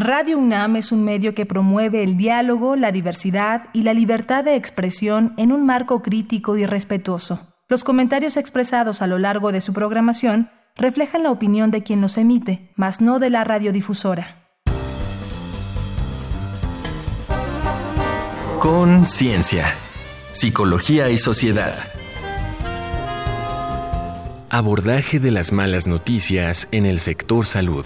Radio UNAM es un medio que promueve el diálogo, la diversidad y la libertad de expresión en un marco crítico y respetuoso. Los comentarios expresados a lo largo de su programación reflejan la opinión de quien los emite, mas no de la radiodifusora. Conciencia, psicología y sociedad. Abordaje de las malas noticias en el sector salud.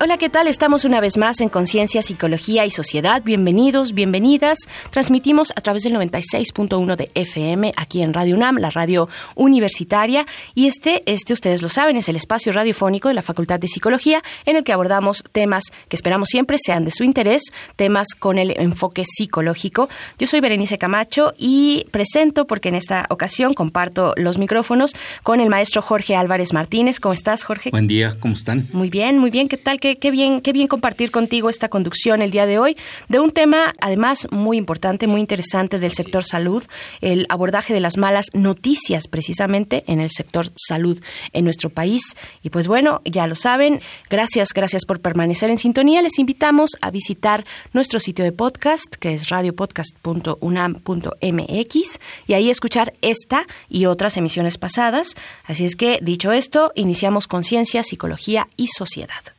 Hola, ¿qué tal? Estamos una vez más en Conciencia, Psicología y Sociedad. Bienvenidos, bienvenidas. Transmitimos a través del 96.1 de FM aquí en Radio UNAM, la radio universitaria. Y este, este, ustedes lo saben, es el espacio radiofónico de la Facultad de Psicología en el que abordamos temas que esperamos siempre sean de su interés, temas con el enfoque psicológico. Yo soy Berenice Camacho y presento, porque en esta ocasión comparto los micrófonos con el maestro Jorge Álvarez Martínez. ¿Cómo estás, Jorge? Buen día, ¿cómo están? Muy bien, muy bien. ¿Qué tal? qué, bien, qué bien compartir contigo esta conducción el día de hoy de un tema además muy importante, muy interesante del sector salud, el abordaje de las malas noticias precisamente en el sector salud en nuestro país. Y pues bueno, ya lo saben, gracias, gracias por permanecer en sintonía. Les invitamos a visitar nuestro sitio de podcast, que es radiopodcast.unam.mx, y ahí escuchar esta y otras emisiones pasadas. Así es que, dicho esto, iniciamos Conciencia, Psicología y Sociedad.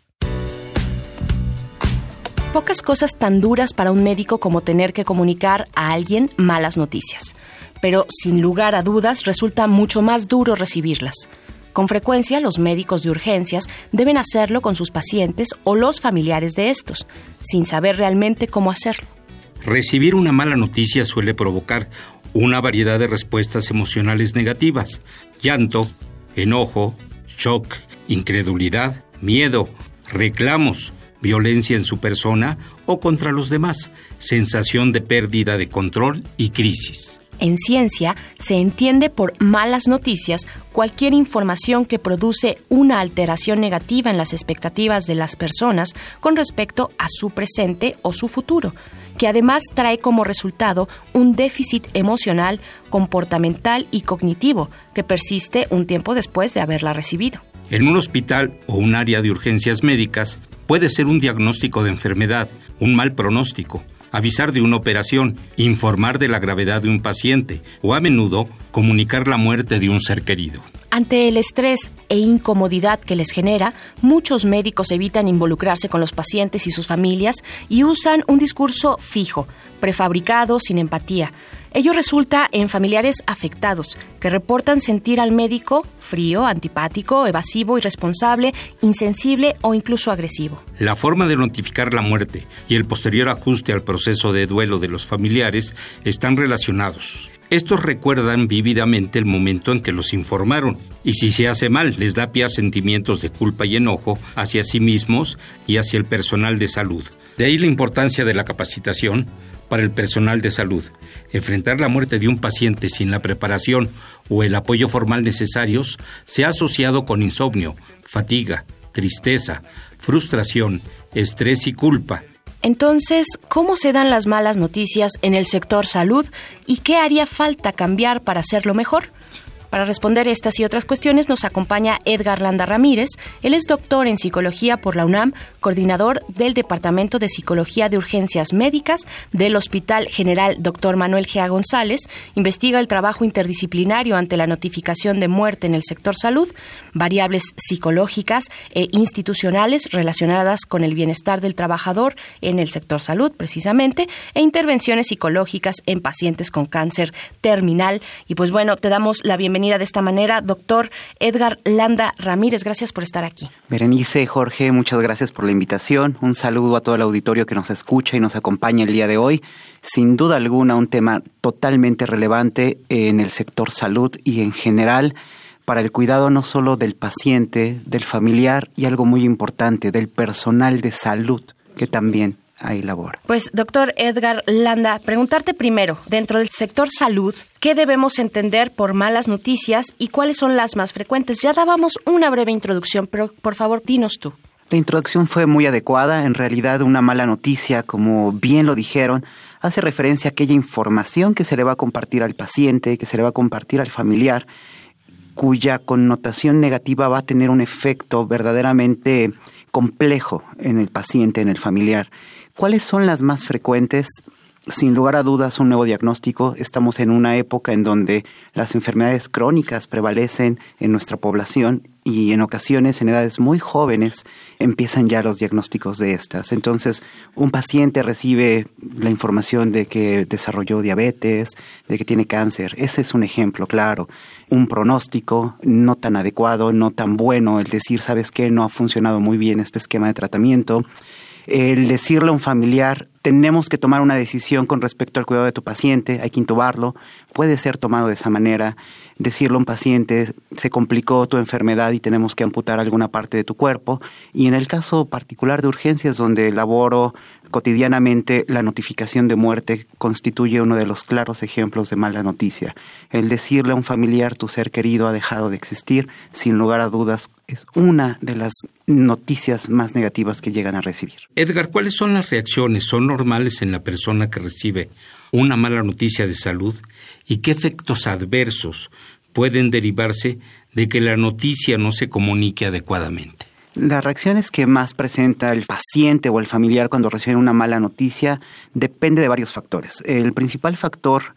Pocas cosas tan duras para un médico como tener que comunicar a alguien malas noticias, pero sin lugar a dudas resulta mucho más duro recibirlas. Con frecuencia los médicos de urgencias deben hacerlo con sus pacientes o los familiares de estos, sin saber realmente cómo hacerlo. Recibir una mala noticia suele provocar una variedad de respuestas emocionales negativas, llanto, enojo, shock, incredulidad, miedo, reclamos, violencia en su persona o contra los demás, sensación de pérdida de control y crisis. En ciencia se entiende por malas noticias cualquier información que produce una alteración negativa en las expectativas de las personas con respecto a su presente o su futuro, que además trae como resultado un déficit emocional, comportamental y cognitivo que persiste un tiempo después de haberla recibido. En un hospital o un área de urgencias médicas, Puede ser un diagnóstico de enfermedad, un mal pronóstico, avisar de una operación, informar de la gravedad de un paciente o a menudo comunicar la muerte de un ser querido. Ante el estrés e incomodidad que les genera, muchos médicos evitan involucrarse con los pacientes y sus familias y usan un discurso fijo, prefabricado, sin empatía. Ello resulta en familiares afectados, que reportan sentir al médico frío, antipático, evasivo, irresponsable, insensible o incluso agresivo. La forma de notificar la muerte y el posterior ajuste al proceso de duelo de los familiares están relacionados. Estos recuerdan vívidamente el momento en que los informaron, y si se hace mal, les da pie a sentimientos de culpa y enojo hacia sí mismos y hacia el personal de salud. De ahí la importancia de la capacitación para el personal de salud. Enfrentar la muerte de un paciente sin la preparación o el apoyo formal necesarios se ha asociado con insomnio, fatiga, tristeza, frustración, estrés y culpa. Entonces, ¿cómo se dan las malas noticias en el sector salud y qué haría falta cambiar para hacerlo mejor? Para responder estas y otras cuestiones nos acompaña Edgar Landa Ramírez. Él es doctor en psicología por la UNAM, coordinador del Departamento de Psicología de Urgencias Médicas del Hospital General Dr. Manuel Gea González. Investiga el trabajo interdisciplinario ante la notificación de muerte en el sector salud, variables psicológicas e institucionales relacionadas con el bienestar del trabajador en el sector salud, precisamente, e intervenciones psicológicas en pacientes con cáncer terminal. Y pues bueno, te damos la bienvenida de esta manera, doctor Edgar Landa Ramírez. Gracias por estar aquí. Berenice, Jorge, muchas gracias por la invitación. Un saludo a todo el auditorio que nos escucha y nos acompaña el día de hoy. Sin duda alguna, un tema totalmente relevante en el sector salud y en general para el cuidado no solo del paciente, del familiar y algo muy importante, del personal de salud que también hay labor. Pues, doctor Edgar Landa, preguntarte primero, dentro del sector salud, ¿qué debemos entender por malas noticias y cuáles son las más frecuentes? Ya dábamos una breve introducción, pero por favor, dinos tú. La introducción fue muy adecuada. En realidad, una mala noticia, como bien lo dijeron, hace referencia a aquella información que se le va a compartir al paciente, que se le va a compartir al familiar, cuya connotación negativa va a tener un efecto verdaderamente complejo en el paciente, en el familiar. ¿Cuáles son las más frecuentes? sin lugar a dudas, un nuevo diagnóstico. Estamos en una época en donde las enfermedades crónicas prevalecen en nuestra población y en ocasiones en edades muy jóvenes empiezan ya los diagnósticos de estas. Entonces, un paciente recibe la información de que desarrolló diabetes, de que tiene cáncer. Ese es un ejemplo claro. Un pronóstico no tan adecuado, no tan bueno, el decir, ¿sabes qué? No ha funcionado muy bien este esquema de tratamiento el decirle a un familiar, tenemos que tomar una decisión con respecto al cuidado de tu paciente, hay que intubarlo, puede ser tomado de esa manera. Decirle a un paciente, se complicó tu enfermedad y tenemos que amputar alguna parte de tu cuerpo. Y en el caso particular de urgencias, donde elaboro cotidianamente la notificación de muerte constituye uno de los claros ejemplos de mala noticia. El decirle a un familiar tu ser querido ha dejado de existir, sin lugar a dudas, es una de las noticias más negativas que llegan a recibir. Edgar, ¿cuáles son las reacciones? ¿Son normales en la persona que recibe una mala noticia de salud? ¿Y qué efectos adversos pueden derivarse de que la noticia no se comunique adecuadamente? Las reacciones que más presenta el paciente o el familiar cuando recibe una mala noticia depende de varios factores. El principal factor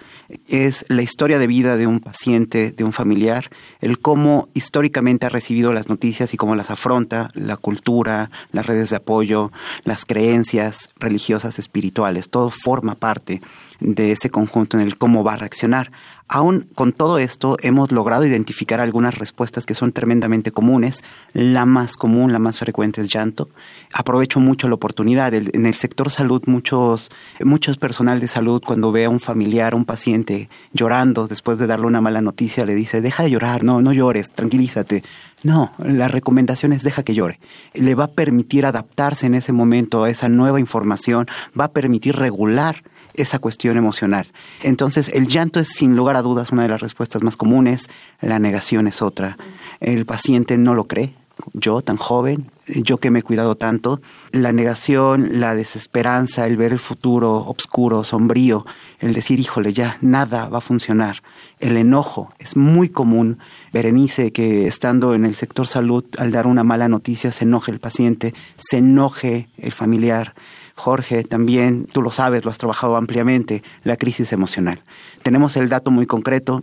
es la historia de vida de un paciente, de un familiar, el cómo históricamente ha recibido las noticias y cómo las afronta, la cultura, las redes de apoyo, las creencias religiosas, espirituales, todo forma parte de ese conjunto en el cómo va a reaccionar. Aún con todo esto, hemos logrado identificar algunas respuestas que son tremendamente comunes. La más común, la más frecuente es llanto. Aprovecho mucho la oportunidad. En el sector salud, muchos, muchos personal de salud, cuando ve a un familiar, un paciente llorando después de darle una mala noticia, le dice, deja de llorar, no, no llores, tranquilízate. No, la recomendación es deja que llore. Le va a permitir adaptarse en ese momento a esa nueva información, va a permitir regular esa cuestión emocional. Entonces, el llanto es sin lugar a dudas una de las respuestas más comunes, la negación es otra. El paciente no lo cree, yo tan joven, yo que me he cuidado tanto, la negación, la desesperanza, el ver el futuro oscuro, sombrío, el decir, híjole, ya nada va a funcionar, el enojo, es muy común. Berenice, que estando en el sector salud, al dar una mala noticia, se enoje el paciente, se enoje el familiar, Jorge, también tú lo sabes, lo has trabajado ampliamente, la crisis emocional. Tenemos el dato muy concreto,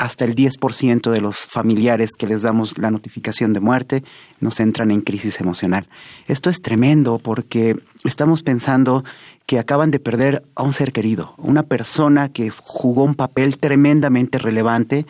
hasta el 10% de los familiares que les damos la notificación de muerte nos entran en crisis emocional. Esto es tremendo porque estamos pensando que acaban de perder a un ser querido, una persona que jugó un papel tremendamente relevante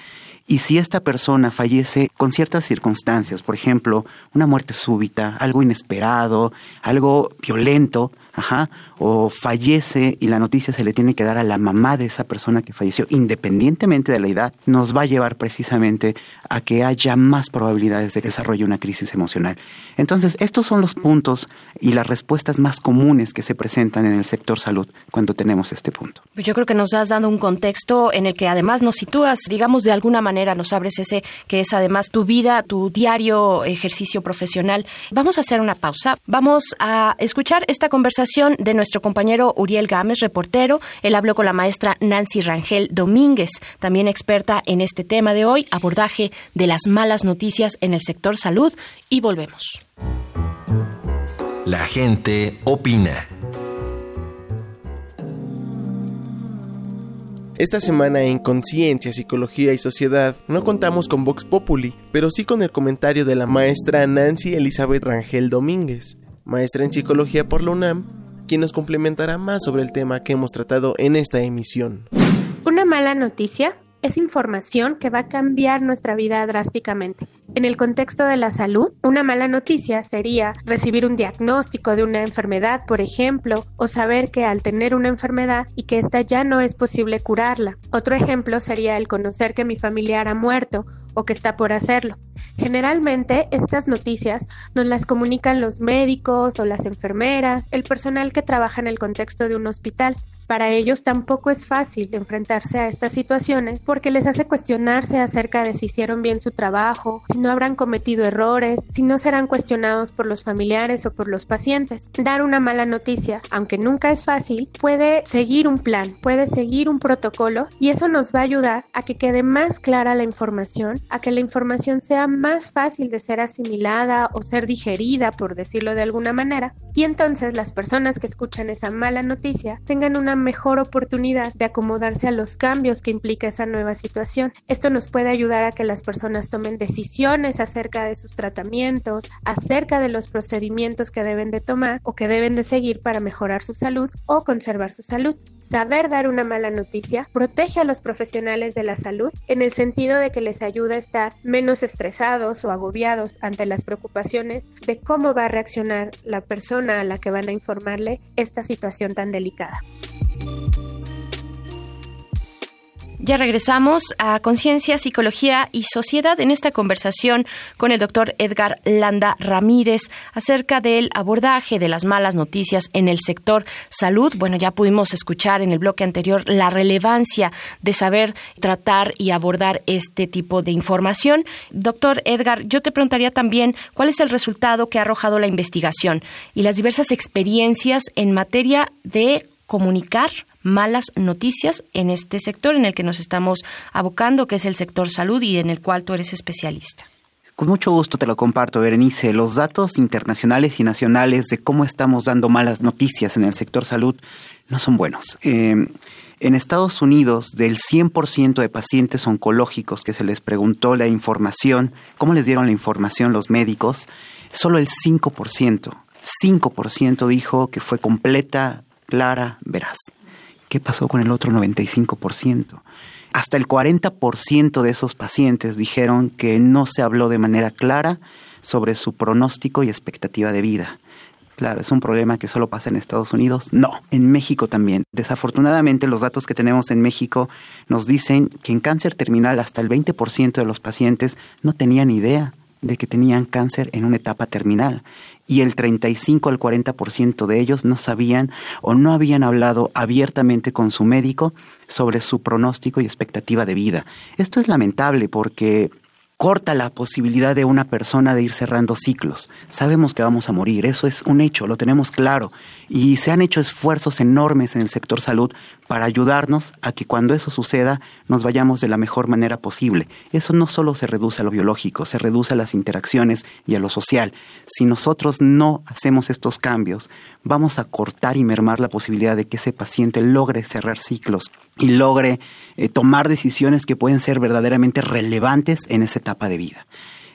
y si esta persona fallece con ciertas circunstancias, por ejemplo, una muerte súbita, algo inesperado, algo violento, ajá, o fallece y la noticia se le tiene que dar a la mamá de esa persona que falleció, independientemente de la edad, nos va a llevar precisamente a que haya más probabilidades de que desarrolle una crisis emocional. Entonces, estos son los puntos y las respuestas más comunes que se presentan en el sector salud cuando tenemos este punto. Pues yo creo que nos has dado un contexto en el que además nos sitúas, digamos, de alguna manera nos abres ese que es además tu vida, tu diario ejercicio profesional. Vamos a hacer una pausa. Vamos a escuchar esta conversación de nuestro compañero Uriel Gámez, reportero. Él habló con la maestra Nancy Rangel Domínguez, también experta en este tema de hoy, abordaje de las malas noticias en el sector salud. Y volvemos. La gente opina. Esta semana en Conciencia, Psicología y Sociedad no contamos con Vox Populi, pero sí con el comentario de la maestra Nancy Elizabeth Rangel Domínguez, maestra en Psicología por la UNAM, quien nos complementará más sobre el tema que hemos tratado en esta emisión. Una mala noticia es información que va a cambiar nuestra vida drásticamente. En el contexto de la salud, una mala noticia sería recibir un diagnóstico de una enfermedad, por ejemplo, o saber que al tener una enfermedad y que ésta ya no es posible curarla. Otro ejemplo sería el conocer que mi familiar ha muerto o que está por hacerlo. Generalmente estas noticias nos las comunican los médicos o las enfermeras, el personal que trabaja en el contexto de un hospital. Para ellos tampoco es fácil enfrentarse a estas situaciones porque les hace cuestionarse acerca de si hicieron bien su trabajo, si no habrán cometido errores, si no serán cuestionados por los familiares o por los pacientes. Dar una mala noticia, aunque nunca es fácil, puede seguir un plan, puede seguir un protocolo y eso nos va a ayudar a que quede más clara la información, a que la información sea más fácil de ser asimilada o ser digerida, por decirlo de alguna manera, y entonces las personas que escuchan esa mala noticia tengan una mejor oportunidad de acomodarse a los cambios que implica esa nueva situación. Esto nos puede ayudar a que las personas tomen decisiones acerca de sus tratamientos, acerca de los procedimientos que deben de tomar o que deben de seguir para mejorar su salud o conservar su salud. Saber dar una mala noticia protege a los profesionales de la salud en el sentido de que les ayuda a estar menos estresados o agobiados ante las preocupaciones de cómo va a reaccionar la persona a la que van a informarle esta situación tan delicada. Ya regresamos a Conciencia, Psicología y Sociedad en esta conversación con el doctor Edgar Landa Ramírez acerca del abordaje de las malas noticias en el sector salud. Bueno, ya pudimos escuchar en el bloque anterior la relevancia de saber tratar y abordar este tipo de información. Doctor Edgar, yo te preguntaría también cuál es el resultado que ha arrojado la investigación y las diversas experiencias en materia de comunicar malas noticias en este sector en el que nos estamos abocando, que es el sector salud y en el cual tú eres especialista. Con mucho gusto te lo comparto, Berenice. Los datos internacionales y nacionales de cómo estamos dando malas noticias en el sector salud no son buenos. Eh, en Estados Unidos, del 100% de pacientes oncológicos que se les preguntó la información, cómo les dieron la información los médicos, solo el 5%, 5% dijo que fue completa, clara, veraz. ¿Qué pasó con el otro 95%? Hasta el 40% de esos pacientes dijeron que no se habló de manera clara sobre su pronóstico y expectativa de vida. Claro, es un problema que solo pasa en Estados Unidos. No, en México también. Desafortunadamente, los datos que tenemos en México nos dicen que en cáncer terminal hasta el 20% de los pacientes no tenían idea de que tenían cáncer en una etapa terminal y el 35 al 40% de ellos no sabían o no habían hablado abiertamente con su médico sobre su pronóstico y expectativa de vida. Esto es lamentable porque corta la posibilidad de una persona de ir cerrando ciclos. Sabemos que vamos a morir, eso es un hecho, lo tenemos claro. Y se han hecho esfuerzos enormes en el sector salud para ayudarnos a que cuando eso suceda nos vayamos de la mejor manera posible. Eso no solo se reduce a lo biológico, se reduce a las interacciones y a lo social. Si nosotros no hacemos estos cambios, vamos a cortar y mermar la posibilidad de que ese paciente logre cerrar ciclos y logre eh, tomar decisiones que pueden ser verdaderamente relevantes en esa etapa de vida.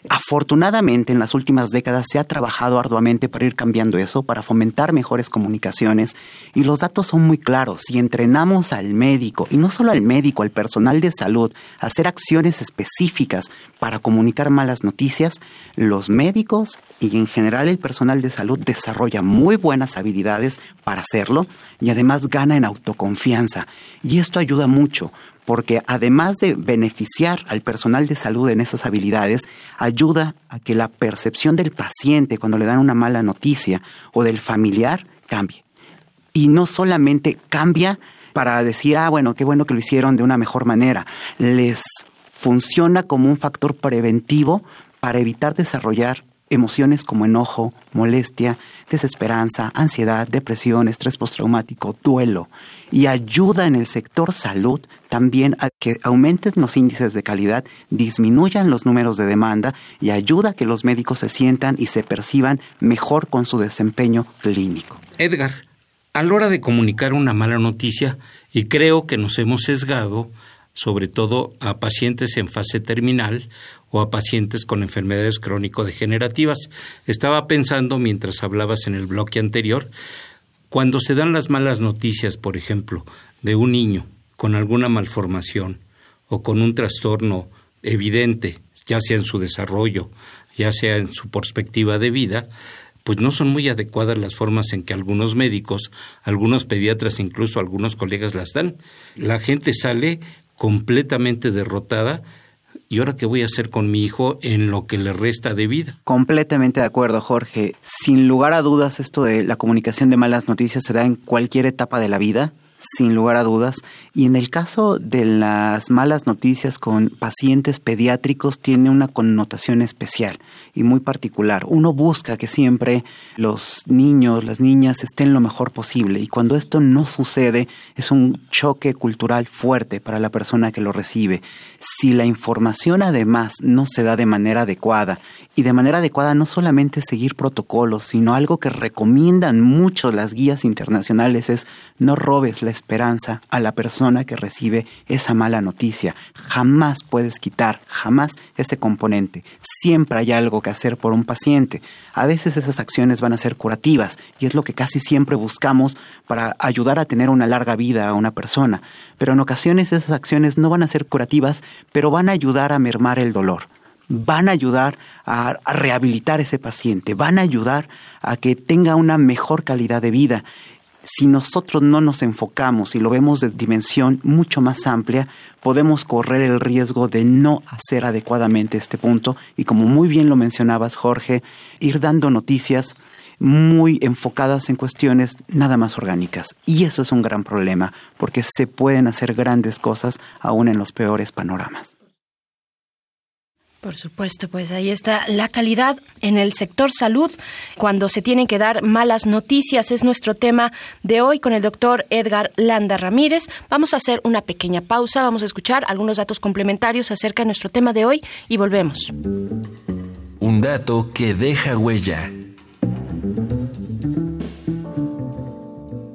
Afortunadamente, en las últimas décadas se ha trabajado arduamente para ir cambiando eso, para fomentar mejores comunicaciones y los datos son muy claros. Si entrenamos al médico, y no solo al médico, al personal de salud, a hacer acciones específicas para comunicar malas noticias, los médicos y en general el personal de salud desarrolla muy buenas habilidades para hacerlo y además gana en autoconfianza. Y esto ayuda mucho porque además de beneficiar al personal de salud en esas habilidades, ayuda a que la percepción del paciente cuando le dan una mala noticia o del familiar cambie. Y no solamente cambia para decir, ah, bueno, qué bueno que lo hicieron de una mejor manera, les funciona como un factor preventivo para evitar desarrollar emociones como enojo, molestia, desesperanza, ansiedad, depresión, estrés postraumático, duelo y ayuda en el sector salud también a que aumenten los índices de calidad, disminuyan los números de demanda y ayuda a que los médicos se sientan y se perciban mejor con su desempeño clínico. Edgar, a la hora de comunicar una mala noticia, y creo que nos hemos sesgado, sobre todo a pacientes en fase terminal, o a pacientes con enfermedades crónico-degenerativas. Estaba pensando mientras hablabas en el bloque anterior, cuando se dan las malas noticias, por ejemplo, de un niño con alguna malformación o con un trastorno evidente, ya sea en su desarrollo, ya sea en su perspectiva de vida, pues no son muy adecuadas las formas en que algunos médicos, algunos pediatras, incluso algunos colegas las dan. La gente sale completamente derrotada ¿y ahora qué voy a hacer con mi hijo en lo que le resta de vida? Completamente de acuerdo, Jorge. Sin lugar a dudas, esto de la comunicación de malas noticias se da en cualquier etapa de la vida, sin lugar a dudas. Y en el caso de las malas noticias con pacientes pediátricos tiene una connotación especial y muy particular. Uno busca que siempre los niños, las niñas estén lo mejor posible y cuando esto no sucede es un choque cultural fuerte para la persona que lo recibe. Si la información además no se da de manera adecuada y de manera adecuada no solamente seguir protocolos, sino algo que recomiendan mucho las guías internacionales es no robes la esperanza a la persona que recibe esa mala noticia. Jamás puedes quitar, jamás ese componente. Siempre hay algo que hacer por un paciente. A veces esas acciones van a ser curativas y es lo que casi siempre buscamos para ayudar a tener una larga vida a una persona. Pero en ocasiones esas acciones no van a ser curativas, pero van a ayudar a mermar el dolor van a ayudar a, rehabilitar ese paciente, van a ayudar a que tenga una mejor calidad de vida si nosotros no nos enfocamos y lo vemos de dimensión mucho más amplia, podemos correr el riesgo de no hacer adecuadamente este punto y como muy bien lo mencionabas Jorge, ir dando noticias muy enfocadas en cuestiones nada más orgánicas. Y eso es un gran problema, porque se pueden hacer grandes cosas aún en los peores panoramas. Por supuesto, pues ahí está la calidad en el sector salud cuando se tienen que dar malas noticias. Es nuestro tema de hoy con el doctor Edgar Landa Ramírez. Vamos a hacer una pequeña pausa, vamos a escuchar algunos datos complementarios acerca de nuestro tema de hoy y volvemos. Un dato que deja huella.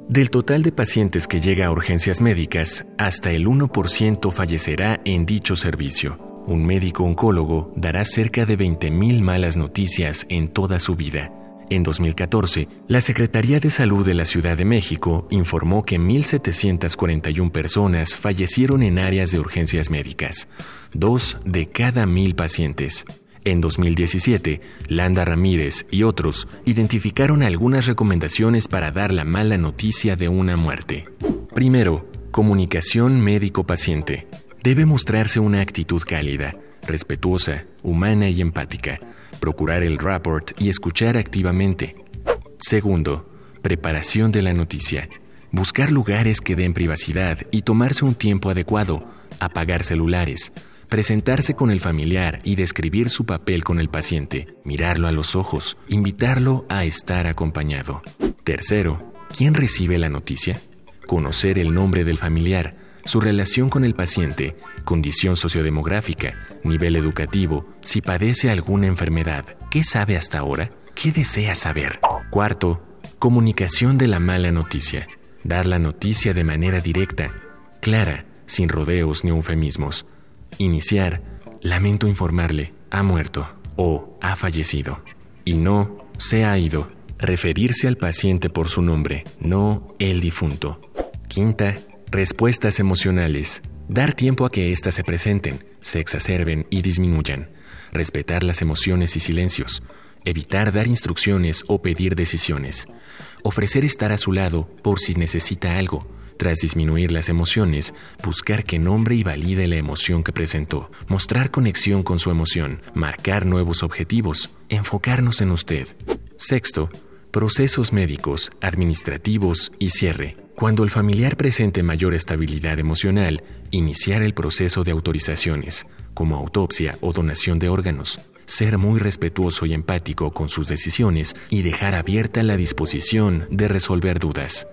Del total de pacientes que llega a urgencias médicas, hasta el 1% fallecerá en dicho servicio. Un médico oncólogo dará cerca de 20.000 malas noticias en toda su vida. En 2014, la Secretaría de Salud de la Ciudad de México informó que 1.741 personas fallecieron en áreas de urgencias médicas, dos de cada mil pacientes. En 2017, Landa Ramírez y otros identificaron algunas recomendaciones para dar la mala noticia de una muerte. Primero, comunicación médico-paciente debe mostrarse una actitud cálida, respetuosa, humana y empática, procurar el rapport y escuchar activamente. Segundo, preparación de la noticia. Buscar lugares que den privacidad y tomarse un tiempo adecuado, apagar celulares, presentarse con el familiar y describir su papel con el paciente, mirarlo a los ojos, invitarlo a estar acompañado. Tercero, ¿quién recibe la noticia? Conocer el nombre del familiar, su relación con el paciente, condición sociodemográfica, nivel educativo, si padece alguna enfermedad, qué sabe hasta ahora, qué desea saber. Cuarto, comunicación de la mala noticia. Dar la noticia de manera directa, clara, sin rodeos ni eufemismos. Iniciar, lamento informarle, ha muerto o ha fallecido. Y no, se ha ido. Referirse al paciente por su nombre, no el difunto. Quinta, Respuestas emocionales. Dar tiempo a que éstas se presenten, se exacerben y disminuyan. Respetar las emociones y silencios. Evitar dar instrucciones o pedir decisiones. Ofrecer estar a su lado por si necesita algo. Tras disminuir las emociones, buscar que nombre y valide la emoción que presentó. Mostrar conexión con su emoción. Marcar nuevos objetivos. Enfocarnos en usted. Sexto, procesos médicos, administrativos y cierre. Cuando el familiar presente mayor estabilidad emocional, iniciar el proceso de autorizaciones, como autopsia o donación de órganos. Ser muy respetuoso y empático con sus decisiones y dejar abierta la disposición de resolver dudas.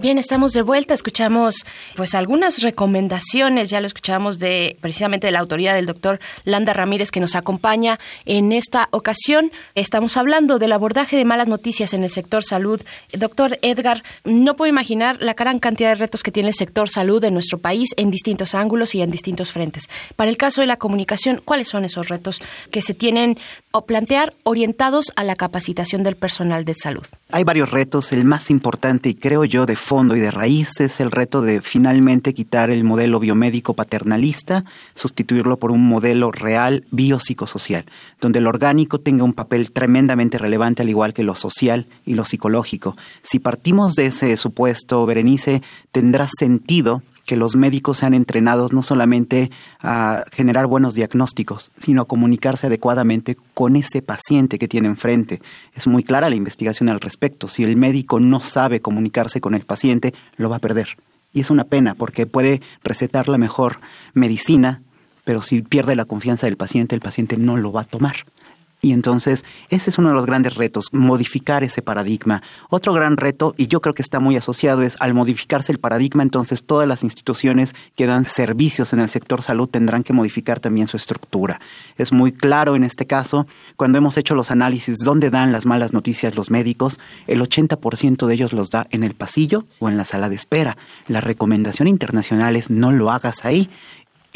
Bien, estamos de vuelta. Escuchamos pues algunas recomendaciones, ya lo escuchamos de precisamente de la autoridad del doctor Landa Ramírez que nos acompaña en esta ocasión. Estamos hablando del abordaje de malas noticias en el sector salud. Doctor Edgar, no puedo imaginar la gran cantidad de retos que tiene el sector salud en nuestro país en distintos ángulos y en distintos frentes. Para el caso de la comunicación, ¿cuáles son esos retos que se tienen o plantear orientados a la capacitación del personal de salud? Hay varios retos. El más importante y creo yo de fondo y de raíz es el reto de finalmente quitar el modelo biomédico paternalista, sustituirlo por un modelo real biopsicosocial, donde lo orgánico tenga un papel tremendamente relevante al igual que lo social y lo psicológico. Si partimos de ese supuesto, Berenice, tendrá sentido que los médicos sean entrenados no solamente a generar buenos diagnósticos, sino a comunicarse adecuadamente con ese paciente que tiene enfrente. Es muy clara la investigación al respecto. Si el médico no sabe comunicarse con el paciente, lo va a perder. Y es una pena porque puede recetar la mejor medicina, pero si pierde la confianza del paciente, el paciente no lo va a tomar. Y entonces ese es uno de los grandes retos, modificar ese paradigma. Otro gran reto, y yo creo que está muy asociado, es al modificarse el paradigma, entonces todas las instituciones que dan servicios en el sector salud tendrán que modificar también su estructura. Es muy claro en este caso, cuando hemos hecho los análisis dónde dan las malas noticias los médicos, el 80% de ellos los da en el pasillo o en la sala de espera. La recomendación internacional es no lo hagas ahí.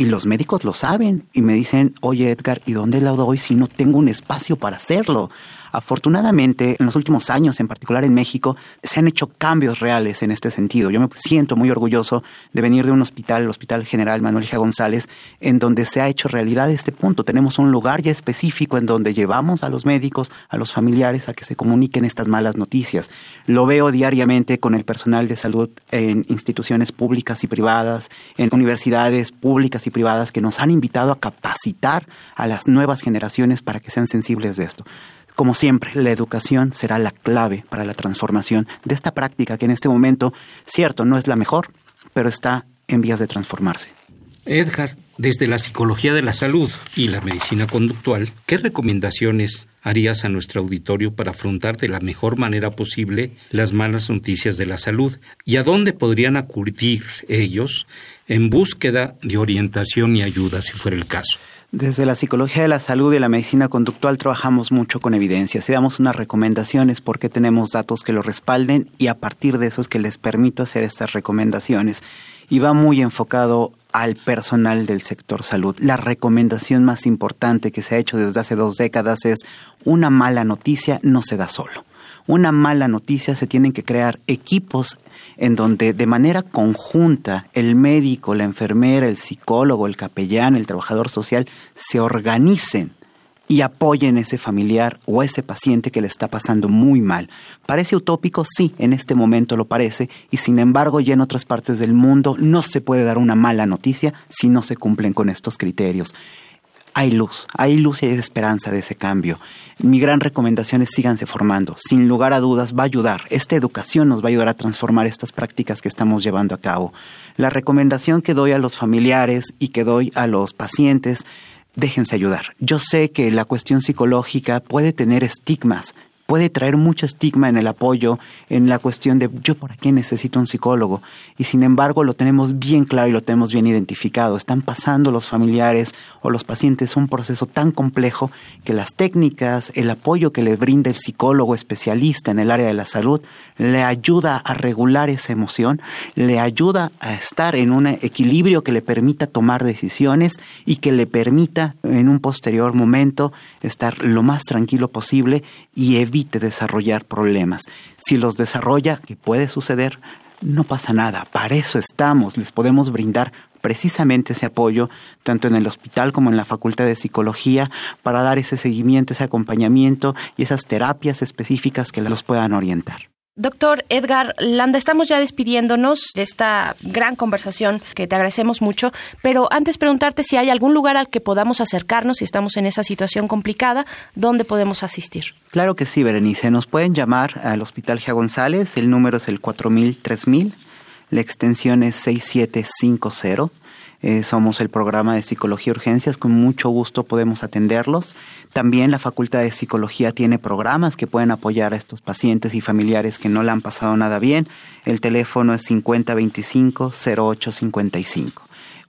Y los médicos lo saben y me dicen, oye Edgar, ¿y dónde lo doy si no tengo un espacio para hacerlo? Afortunadamente, en los últimos años, en particular en México, se han hecho cambios reales en este sentido. Yo me siento muy orgulloso de venir de un hospital, el Hospital General Manuel G. González, en donde se ha hecho realidad este punto. Tenemos un lugar ya específico en donde llevamos a los médicos, a los familiares, a que se comuniquen estas malas noticias. Lo veo diariamente con el personal de salud en instituciones públicas y privadas, en universidades públicas y privadas que nos han invitado a capacitar a las nuevas generaciones para que sean sensibles de esto. Como siempre, la educación será la clave para la transformación de esta práctica que en este momento, cierto, no es la mejor, pero está en vías de transformarse. Edgar, desde la psicología de la salud y la medicina conductual, ¿qué recomendaciones harías a nuestro auditorio para afrontar de la mejor manera posible las malas noticias de la salud? ¿Y a dónde podrían acudir ellos en búsqueda de orientación y ayuda si fuera el caso? Desde la psicología de la salud y la medicina conductual trabajamos mucho con evidencias y damos unas recomendaciones porque tenemos datos que lo respalden y a partir de eso es que les permito hacer estas recomendaciones. Y va muy enfocado al personal del sector salud. La recomendación más importante que se ha hecho desde hace dos décadas es una mala noticia no se da solo. Una mala noticia se tienen que crear equipos en donde de manera conjunta el médico, la enfermera, el psicólogo, el capellán, el trabajador social se organicen y apoyen a ese familiar o a ese paciente que le está pasando muy mal. ¿Parece utópico? Sí, en este momento lo parece, y sin embargo ya en otras partes del mundo no se puede dar una mala noticia si no se cumplen con estos criterios hay luz, hay luz y hay esperanza de ese cambio. Mi gran recomendación es síganse formando. Sin lugar a dudas va a ayudar. Esta educación nos va a ayudar a transformar estas prácticas que estamos llevando a cabo. La recomendación que doy a los familiares y que doy a los pacientes, déjense ayudar. Yo sé que la cuestión psicológica puede tener estigmas, puede traer mucho estigma en el apoyo, en la cuestión de yo por aquí necesito un psicólogo. Y sin embargo lo tenemos bien claro y lo tenemos bien identificado. Están pasando los familiares o los pacientes un proceso tan complejo que las técnicas, el apoyo que le brinda el psicólogo especialista en el área de la salud, le ayuda a regular esa emoción, le ayuda a estar en un equilibrio que le permita tomar decisiones y que le permita en un posterior momento estar lo más tranquilo posible y evite desarrollar problemas. Si los desarrolla, que puede suceder, no pasa nada. Para eso estamos. Les podemos brindar precisamente ese apoyo, tanto en el hospital como en la Facultad de Psicología, para dar ese seguimiento, ese acompañamiento y esas terapias específicas que los puedan orientar. Doctor Edgar Landa, estamos ya despidiéndonos de esta gran conversación que te agradecemos mucho, pero antes preguntarte si hay algún lugar al que podamos acercarnos si estamos en esa situación complicada, ¿dónde podemos asistir? Claro que sí, Berenice. Nos pueden llamar al Hospital Gia González, el número es el 4000 3000, la extensión es 6750 eh, somos el programa de Psicología Urgencias, con mucho gusto podemos atenderlos. También la Facultad de Psicología tiene programas que pueden apoyar a estos pacientes y familiares que no le han pasado nada bien. El teléfono es 5025-0855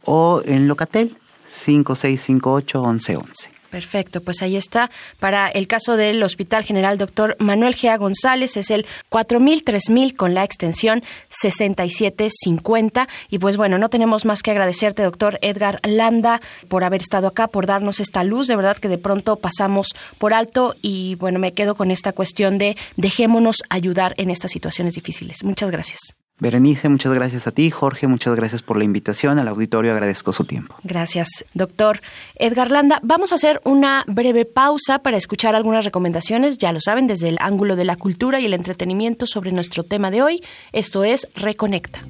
o en Locatel 5658-1111. Perfecto, pues ahí está. Para el caso del Hospital General Doctor Manuel Gea González es el 4000 3000 con la extensión 6750 y pues bueno, no tenemos más que agradecerte doctor Edgar Landa por haber estado acá, por darnos esta luz, de verdad que de pronto pasamos por alto y bueno, me quedo con esta cuestión de dejémonos ayudar en estas situaciones difíciles. Muchas gracias. Berenice, muchas gracias a ti. Jorge, muchas gracias por la invitación. Al auditorio agradezco su tiempo. Gracias, doctor Edgar Landa. Vamos a hacer una breve pausa para escuchar algunas recomendaciones, ya lo saben, desde el ángulo de la cultura y el entretenimiento sobre nuestro tema de hoy. Esto es Reconecta.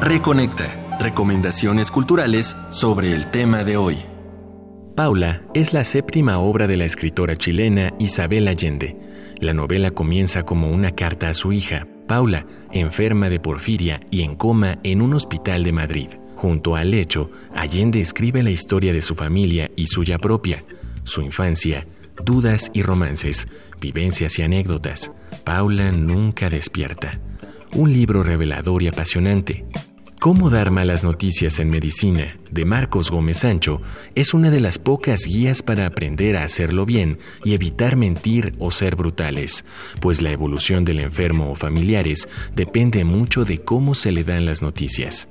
Reconecta. Recomendaciones culturales sobre el tema de hoy. Paula es la séptima obra de la escritora chilena Isabel Allende. La novela comienza como una carta a su hija, Paula, enferma de porfiria y en coma en un hospital de Madrid. Junto al lecho, Allende escribe la historia de su familia y suya propia, su infancia, dudas y romances, vivencias y anécdotas. Paula nunca despierta. Un libro revelador y apasionante. Cómo dar malas noticias en medicina, de Marcos Gómez Sancho, es una de las pocas guías para aprender a hacerlo bien y evitar mentir o ser brutales, pues la evolución del enfermo o familiares depende mucho de cómo se le dan las noticias.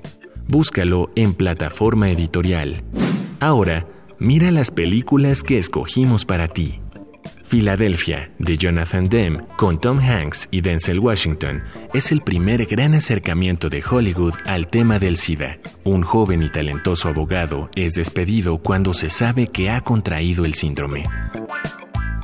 Búscalo en plataforma editorial. Ahora, mira las películas que escogimos para ti. Filadelfia, de Jonathan Demme, con Tom Hanks y Denzel Washington, es el primer gran acercamiento de Hollywood al tema del SIDA. Un joven y talentoso abogado es despedido cuando se sabe que ha contraído el síndrome.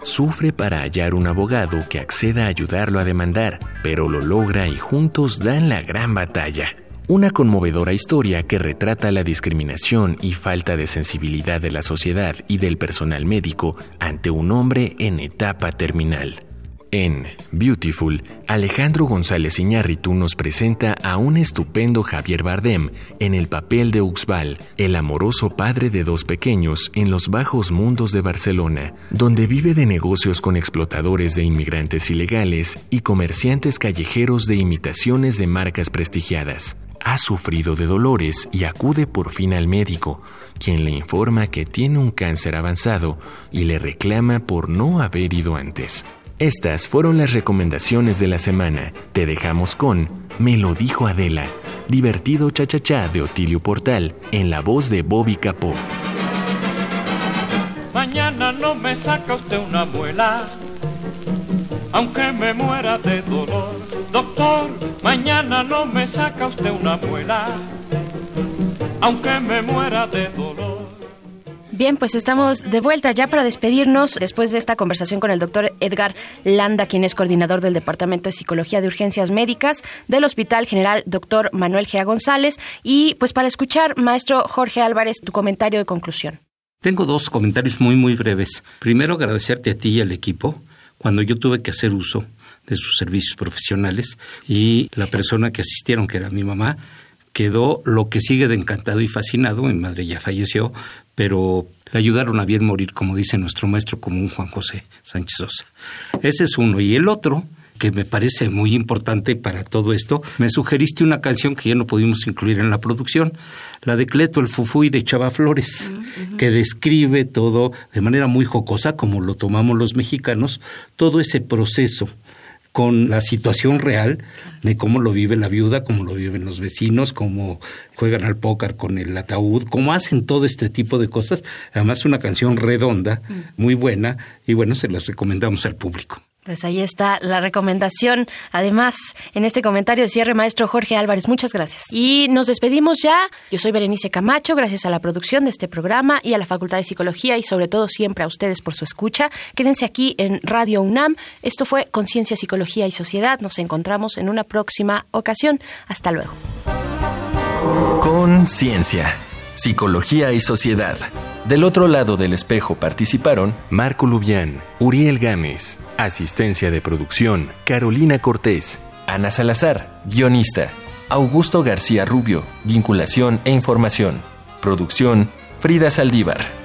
Sufre para hallar un abogado que acceda a ayudarlo a demandar, pero lo logra y juntos dan la gran batalla. Una conmovedora historia que retrata la discriminación y falta de sensibilidad de la sociedad y del personal médico ante un hombre en etapa terminal. En Beautiful, Alejandro González Iñárritu nos presenta a un estupendo Javier Bardem en el papel de Uxbal, el amoroso padre de dos pequeños en los bajos mundos de Barcelona, donde vive de negocios con explotadores de inmigrantes ilegales y comerciantes callejeros de imitaciones de marcas prestigiadas ha sufrido de dolores y acude por fin al médico, quien le informa que tiene un cáncer avanzado y le reclama por no haber ido antes. Estas fueron las recomendaciones de la semana. Te dejamos con Me lo dijo Adela, divertido chachachá de Otilio Portal, en la voz de Bobby Capó. Mañana no me saca usted una muela, aunque me muera de dolor Doctor, mañana no me saca usted una muela, aunque me muera de dolor. Bien, pues estamos de vuelta ya para despedirnos después de esta conversación con el doctor Edgar Landa, quien es coordinador del Departamento de Psicología de Urgencias Médicas del Hospital General Doctor Manuel Gea González. Y pues para escuchar, maestro Jorge Álvarez, tu comentario de conclusión. Tengo dos comentarios muy, muy breves. Primero, agradecerte a ti y al equipo. Cuando yo tuve que hacer uso de sus servicios profesionales y la persona que asistieron, que era mi mamá, quedó lo que sigue de encantado y fascinado. Mi madre ya falleció, pero le ayudaron a bien morir, como dice nuestro maestro común Juan José Sánchez Sosa. Ese es uno. Y el otro, que me parece muy importante para todo esto, me sugeriste una canción que ya no pudimos incluir en la producción, la de Cleto el Fufuy de Chava Flores, que describe todo de manera muy jocosa, como lo tomamos los mexicanos, todo ese proceso con la situación real de cómo lo vive la viuda, cómo lo viven los vecinos, cómo juegan al póker con el ataúd, cómo hacen todo este tipo de cosas. Además, una canción redonda, muy buena, y bueno, se las recomendamos al público. Pues ahí está la recomendación. Además, en este comentario de cierre, maestro Jorge Álvarez, muchas gracias. Y nos despedimos ya. Yo soy Berenice Camacho, gracias a la producción de este programa y a la Facultad de Psicología y sobre todo siempre a ustedes por su escucha. Quédense aquí en Radio UNAM. Esto fue Conciencia, Psicología y Sociedad. Nos encontramos en una próxima ocasión. Hasta luego. Conciencia, Psicología y Sociedad. Del otro lado del espejo participaron Marco Lubián, Uriel Gámez, Asistencia de producción, Carolina Cortés. Ana Salazar, guionista. Augusto García Rubio, vinculación e información. Producción, Frida Saldívar.